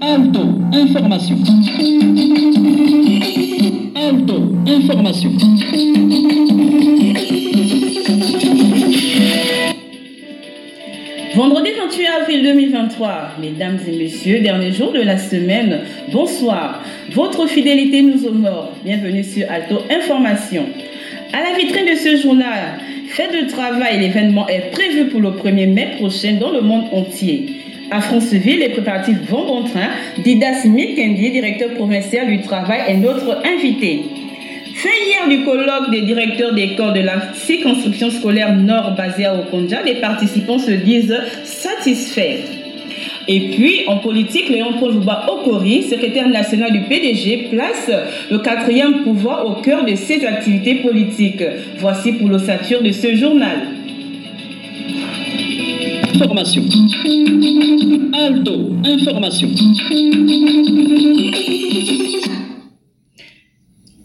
Alto, information. Alto, information. Vendredi 28 avril 2023, mesdames et messieurs, dernier jour de la semaine, bonsoir. Votre fidélité nous honore. Bienvenue sur Alto Information. À la vitrine de ce journal, Fête de travail, l'événement est prévu pour le 1er mai prochain dans le monde entier. À Franceville, les préparatifs vont bon train. Didas Mikendi, directeur provincial du travail, est notre invité. Fin hier du colloque des directeurs d'école de la circonscription scolaire nord basée à Okonja, les participants se disent satisfaits. Et puis, en politique, Léon Paul Okori, secrétaire national du PDG, place le quatrième pouvoir au cœur de ses activités politiques. Voici pour l'ossature de ce journal. Information. Alto, information.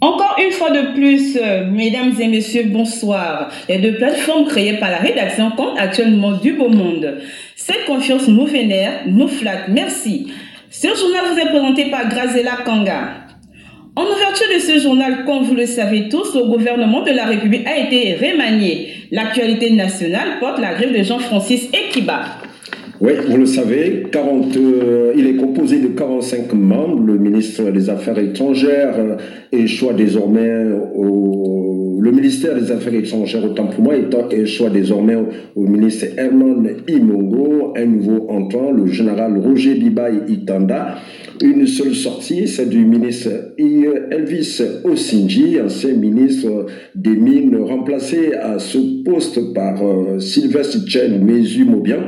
Encore une fois de plus, euh, mesdames et messieurs, bonsoir. Les deux plateformes créées par la rédaction comptent actuellement du beau monde. Cette confiance nous vénère, nous flatte. Merci. Ce journal vous est présenté par Grazela Kanga. En ouverture de ce journal, comme vous le savez tous, le gouvernement de la République a été remanié. L'actualité nationale porte la grève de Jean-Francis Ekiba. Oui, vous le savez, 40, euh, il est composé de 45 membres. Le ministre des Affaires étrangères échoue désormais au, le ministère des Affaires étrangères, autant pour moi, étant échoue désormais au, ministre Herman Imongo, un nouveau entrant, le général Roger Bibaï Itanda. Une seule sortie, c'est du ministre Elvis Osinji, ancien ministre des Mines, remplacé à ce poste par euh, Sylvestre Chen Mesu-Mobian.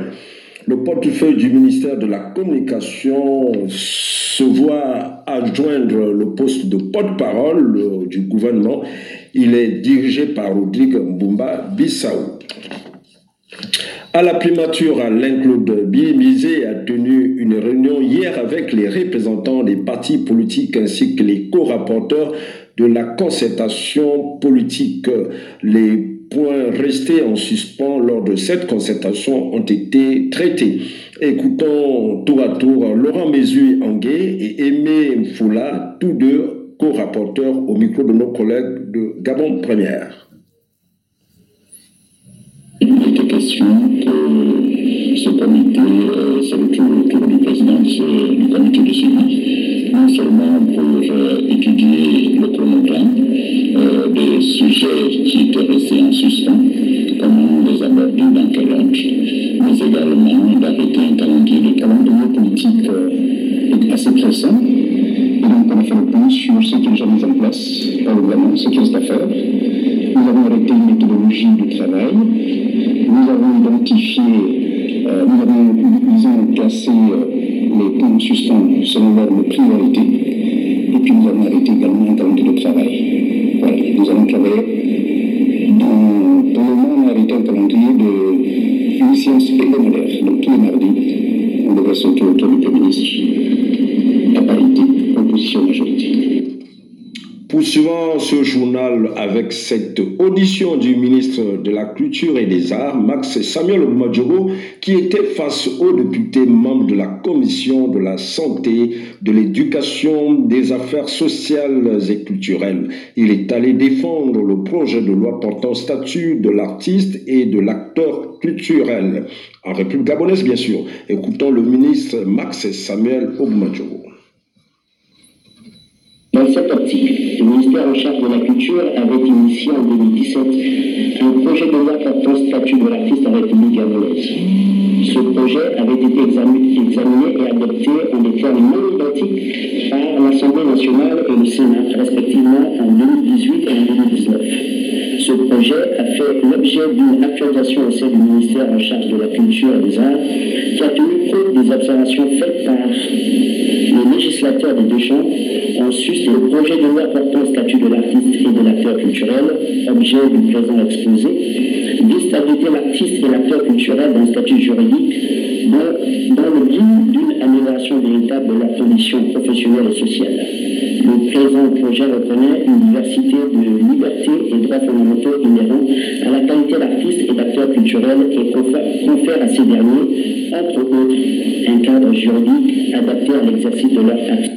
Le portefeuille du ministère de la Communication se voit adjoindre le poste de porte-parole du gouvernement. Il est dirigé par Rodrigue Mbumba Bissau. À la primature, Alain Claude Bimisé a tenu une réunion hier avec les représentants des partis politiques ainsi que les co-rapporteurs de la concertation politique. Les points restés en suspens lors de cette concertation ont été traités. Écoutons tour à tour Laurent Mézu Anguet et Aimé Foula, tous deux co-rapporteurs au micro de nos collègues de Gabon Première. Il était question que ce comité, euh, c'est le du président du comité de suivi, non seulement pour euh, étudier le chronogramme, euh, des sujets qui étaient restés en suspens, comment les aborder, dans quel mais également d'arrêter un calendrier. Le calendrier politique euh, est assez pressant. Et donc, on a fait le point sur ce qui est déjà mis en place par le gouvernement, ce qui reste à faire. Nous avons arrêté une méthodologie du travail. Nous avons identifié, euh, nous avons, avons classé les points suspens selon l'ordre de priorité. Et puis nous avons arrêté également un calendrier de travail. Nous allons travailler dans, le monde de une séance hebdomadaire. Donc tous les mardis, on devrait sauter autour du Poursuivant ce journal avec cette audition du ministre de la Culture et des Arts, Max Samuel Madjogo, qui était face aux députés membres de la Commission de la Santé, de l'Éducation, des Affaires sociales et culturelles. Il est allé défendre le projet de loi portant statut de l'artiste et de l'acteur culturel. En République gabonaise, bien sûr. Écoutons le ministre Max Samuel Ogumadjogo. Dans cet article, le ministère en charge de la culture avait initié en 2017 un projet de loi portant statut de l'artiste en République gabonaise. Ce projet avait été examiné, et adopté en des termes non identiques par l'Assemblée nationale et le Sénat, respectivement en 2018 et en 2019. Ce projet a fait l'objet d'une actualisation au sein du ministère en charge de la culture et des arts, qui a tenu compte des observations faites par le législateur des deux chambres en sus le projet de loi portant statut de l'artiste et de l'acteur culturel, objet du présent exposé, vise à l'artiste et l'acteur culturel d'un statut juridique dans, le but d'une amélioration véritable de leurs conditions professionnelles et sociales. Présent projet reconnaît une diversité de libertés et droits fondamentaux inhérents à la qualité d'artiste et d'acteur culturel et confère à ces derniers, entre autres, un cadre juridique adapté à l'exercice de leur activité.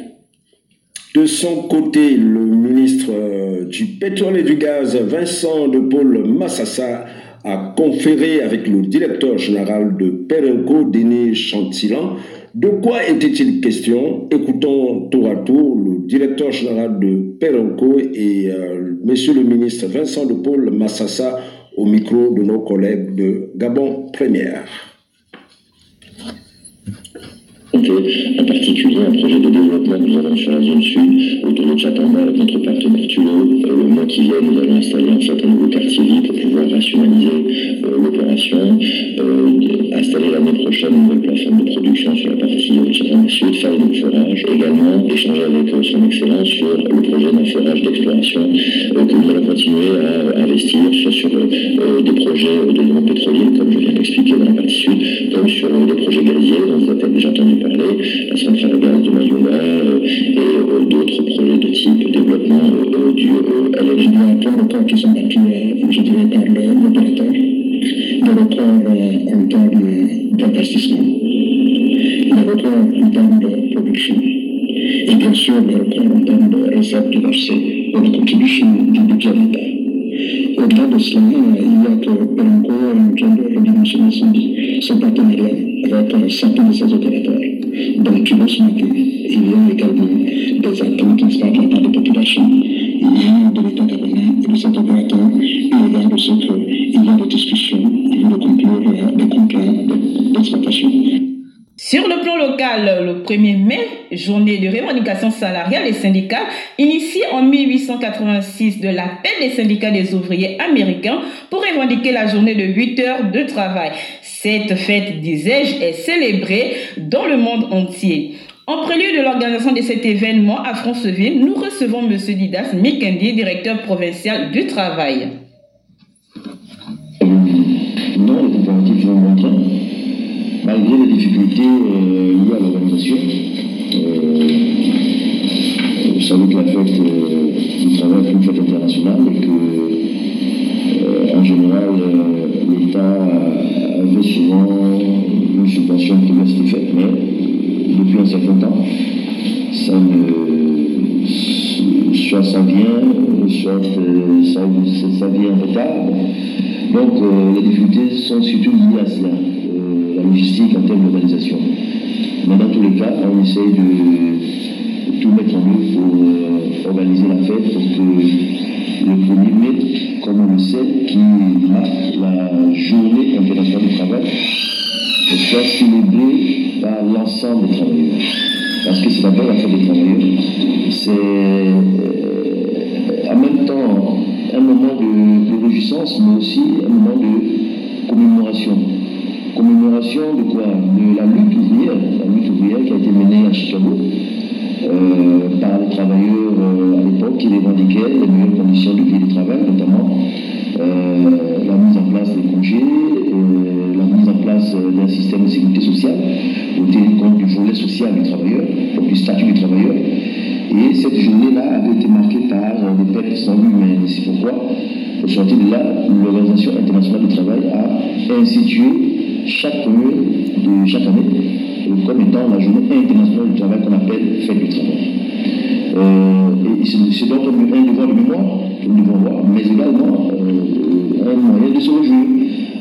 De son côté, le ministre euh, du pétrole et du gaz, Vincent de Paul Massassa, a conféré avec le directeur général de Perenco, Denis Chantilan. De quoi était-il question? Écoutons tour à tour le directeur général de Perenco et euh, monsieur le ministre Vincent de Paul Massassa au micro de nos collègues de Gabon Première. En particulier un projet de développement que nous avons sur la zone sud, autour de Chatamba avec notre partenaire Tulo. Euh, le mois qui vient, nous allons installer un certain nouveau quartier de type développement euh, du LNG. A plein de points qui sont battus, je dirais, par l'opérateur, de reprendre en termes d'investissement, de reprendre en termes de production, et bien sûr de reprendre en termes de recettes de versées ou de contribution du budget de l'État. Au-delà de cela, il y a que Perenco est en train de redimensionner son partenariat avec certains de ses opérateurs. Donc, tu vois ce matin, il y a également 1er mai, journée de revendication salariale et syndicale, initiée en 1886 de l'appel des syndicats des ouvriers américains pour revendiquer la journée de 8 heures de travail. Cette fête, disais-je, est célébrée dans le monde entier. En prélude de l'organisation de cet événement à Franceville, nous recevons M. Didas Mikendi, directeur provincial du travail. Malgré les difficultés euh, liées à l'organisation. Euh, vous savez que la fête euh, du travail est une fête internationale et que, en général, l'État avait souvent une subvention qui reste faite, mais depuis un certain temps, ça ne, soit ça vient, soit ça, vient en retard. Donc euh, les difficultés sont surtout liées à cela, euh, la en termes d'organisation. Mais dans tous les cas, on essaye de tout mettre en œuvre pour euh, organiser la fête pour que le 1er mai comme on le sait, qui marque la journée internationale du travail, soit célébrée par l'ensemble des travailleurs. Parce que c'est d'abord la fête des travailleurs. C'est euh, en même temps un moment de, réjouissance, mais aussi un moment de commémoration. De quoi De la lutte ouvrière, la lutte ouvrière qui a été menée à Chicago. Euh, par les travailleurs euh, à l'époque qui revendiquaient les meilleures conditions de vie et de travail, notamment euh, la mise en place des congés, la mise en place d'un système de sécurité sociale au tenir compte du volet social du travailleur, du statut du travailleur. Et cette journée-là avait été marquée par des pertes sans humaines. C'est pourquoi, au sortir de là, l'Organisation internationale du travail a institué chaque, de chaque année comme étant la journée internationale du travail qu'on appelle fête du travail. Euh, c'est donc un devoir de mémoire que nous devons voir, mais également euh, un moyen de se réjouir.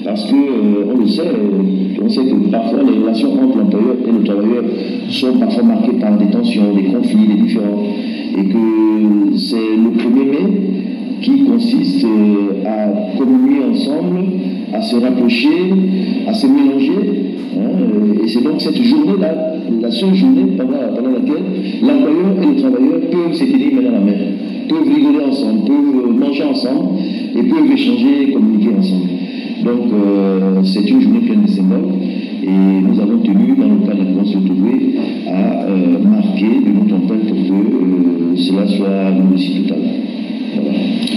Parce qu'on euh, le sait, on sait que parfois les relations entre l'employeur et le travailleur sont parfois marquées par des tensions, des conflits, des différends. Et que c'est le 1er mai qui consiste à communier ensemble, à se rapprocher, à se mélanger Hein, et c'est donc cette journée-là, la seule journée pendant, laquelle l'employeur et le travailleur peuvent tenir main dans la main, peuvent rigoler ensemble, peuvent manger ensemble et peuvent échanger et communiquer ensemble. Donc euh, c'est une journée pleine de symboles et nous avons tenu, dans le cadre de la retrouver à euh, marquer de notre empreinte pour que euh, cela soit une réussite totale.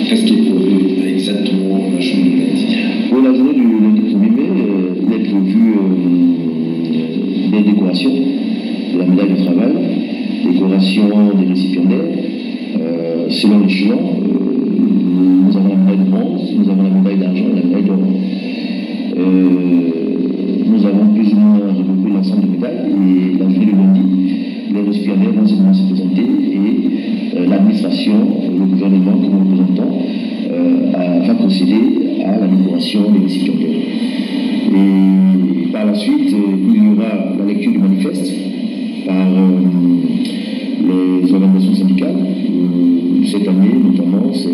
Qu'est-ce qui est exactement la journée Pour la journée du lundi 1er mai, il est prévu des décorations de la médaille du travail, décoration des récipiendaires, selon les choix, nous avons la médaille de bronze, nous avons la va procéder à la libération des récipiendaires. Et par la suite, il y aura la lecture du manifeste par les organisations syndicales. Cette année, notamment, c'est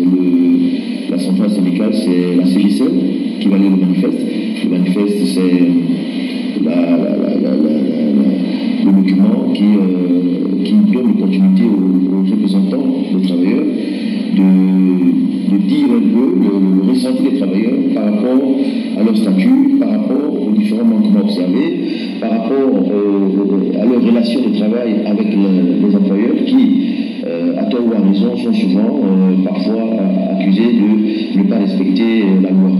la centrale syndicale, c'est la CGCL qui va lire le manifeste. Le manifeste, c'est le document qui, qui donne l'opportunité aux, aux, représentants des travailleurs dire un peu le, ressenti des travailleurs par rapport à leur statut, par rapport aux différents manquements observés, par rapport euh, à leur relation de travail avec le, les employeurs qui, euh, à tort ou à raison, sont souvent euh, parfois accusés de ne pas respecter la loi.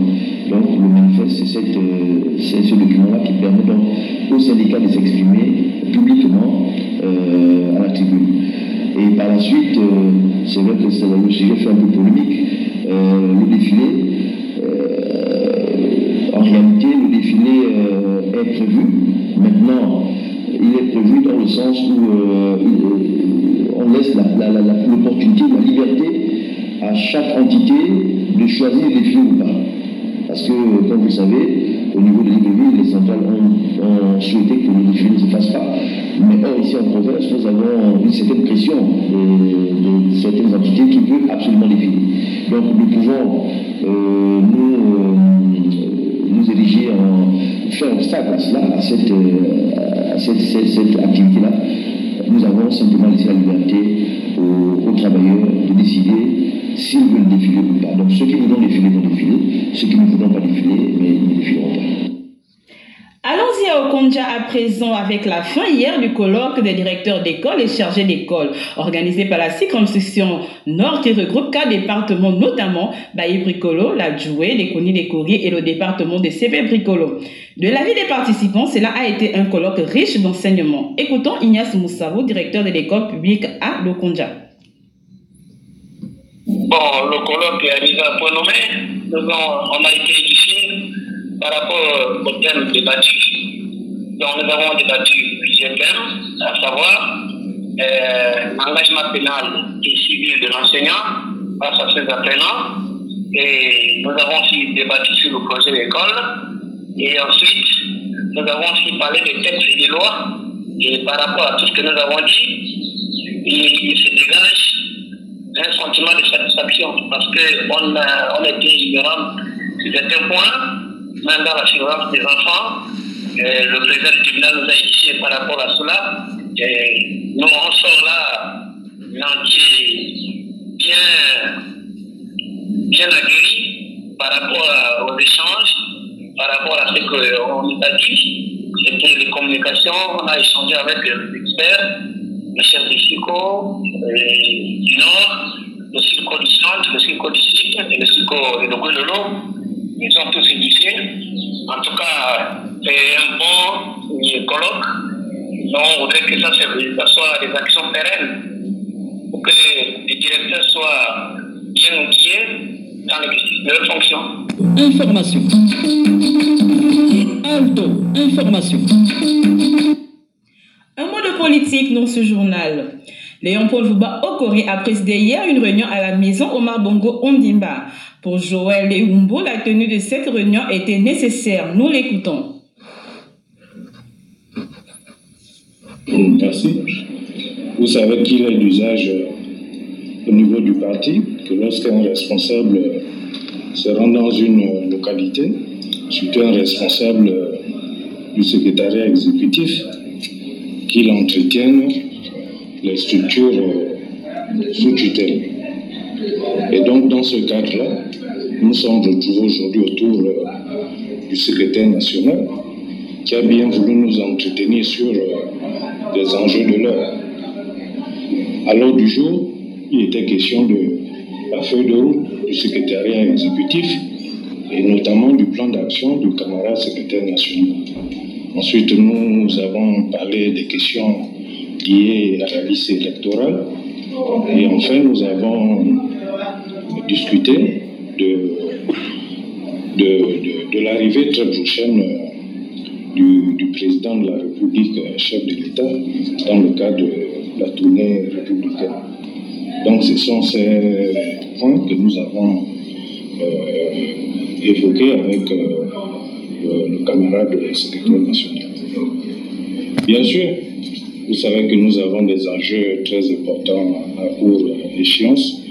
Donc le manifeste, c'est ce document-là qui permet donc aux syndicats de s'exprimer publiquement à la tribune. Et par la suite, c'est vrai que le sujet fait un peu polémique, le défilé, en réalité, le défilé est prévu. Maintenant, il est prévu dans le sens où euh, on laisse l'opportunité, la, liberté à chaque entité de choisir les défilés ou pas. Parce que, comme vous le savez, au niveau de l'île les centrales ont, ont, souhaité que le défilé ne se fasse pas. Mais or, ici en province, nous avons une certaine pression de, de certaines entités qui veulent absolument défiler. Donc nous pouvons euh, nous, euh, nous ériger en faire obstacle à euh, à cette, cette, cette activité-là. Nous avons simplement laissé la liberté aux, aux travailleurs de décider s'ils veulent défiler ou pas. Donc ceux qui voudront défiler vont défiler, ceux qui ne voudront pas défiler, mais ils ne défileront pas. Allons-y à présent avec la fin hier du colloque des directeurs d'école et chargés d'école organisé par la circonscription Nord qui regroupe quatre départements notamment Baye Bricolo, la Djoué, les Conis des Courriers et le département de CP Bricolo. De l'avis des participants, cela a été un colloque riche d'enseignements. Écoutons Ignace Moussavou, directeur de l'école publique à Lokonja. Bon, le colloque est arrivé à point nommé. On, a été édifié par rapport au thème débattu. Donc, nous avons débattu plusieurs thèmes, à savoir euh, l'engagement pénal et civil de l'enseignant face à ses apprenants. Et nous avons aussi débattu sur le projet d'école. Et ensuite, nous avons aussi parlé des textes et des lois. Et par rapport à tout ce que nous avons dit, il, se dégage un sentiment de satisfaction parce qu'on on était ignorant sur certains points, même dans la surveillance des enfants. Et le président du tribunal nous a initié par rapport à cela. Et nous, on sort là, l'entier bien, bien aguerri par rapport aux échanges, par rapport à ce qu'on nous a dit. C'était les communications, on a échangé avec les experts le chef du SICO du Nord, le SICO du Centre, le SICO du Sud et le SICO de Lolo. Ils sont tous édifiés. En tout cas, c'est un bon colloque. On voudrait que ça, soit des actions pérennes pour que les directeurs soient bien outillés dans l'exercice de leurs fonctions. Information. Alto, information. Un mot de politique dans ce journal. Léon Paul Jouba Okori a présidé hier une réunion à la maison Omar Bongo Ondimba. Pour Joël Leumbo, la tenue de cette réunion était nécessaire. Nous l'écoutons. Merci. Vous savez qu'il est l'usage au niveau du parti que lorsqu'un responsable se rend dans une localité, surtout un responsable du secrétariat exécutif, qu'il entretienne les structures sous tutelle. Et donc, dans ce cadre-là, nous sommes retrouvés aujourd'hui autour du secrétaire national qui a bien voulu nous entretenir sur les enjeux de l'heure. À l'heure du jour, il était question de la feuille de route du secrétariat exécutif et notamment du plan d'action du camarade secrétaire national. Ensuite, nous avons parlé des questions liées à la liste électorale Et enfin, nous avons discuté de, de, de, l'arrivée très prochaine du, président de la République, chef de l'État, dans le cadre de la tournée républicaine. Donc ce sont ces points que nous avons euh, évoqués avec euh, le, camarade secrétaire national. Bien sûr, vous savez que nous avons des enjeux très importants à court échéance,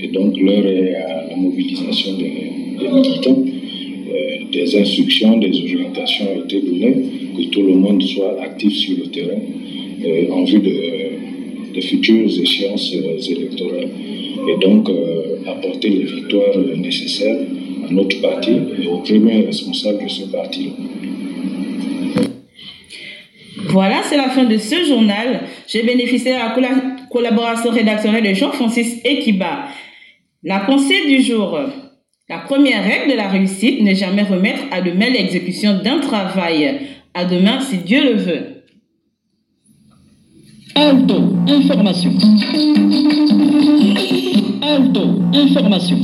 et donc l'heure est à la mobilisation des, militants. Euh, des instructions, des orientations ont été données, que tout le monde soit actif sur le terrain euh, en vue de, futures échéances euh, électorales et donc apporter les victoires nécessaires à notre parti et aux premiers responsables de ce parti. Voilà, c'est la fin de ce journal. J'ai bénéficié de la collaboration rédactionnelle de Jean-Francis Ekiba. La pensée du jour. La première règle de la réussite n'est jamais remettre à demain l'exécution d'un travail. À demain, si Dieu le veut. Alto, information. Alto, information.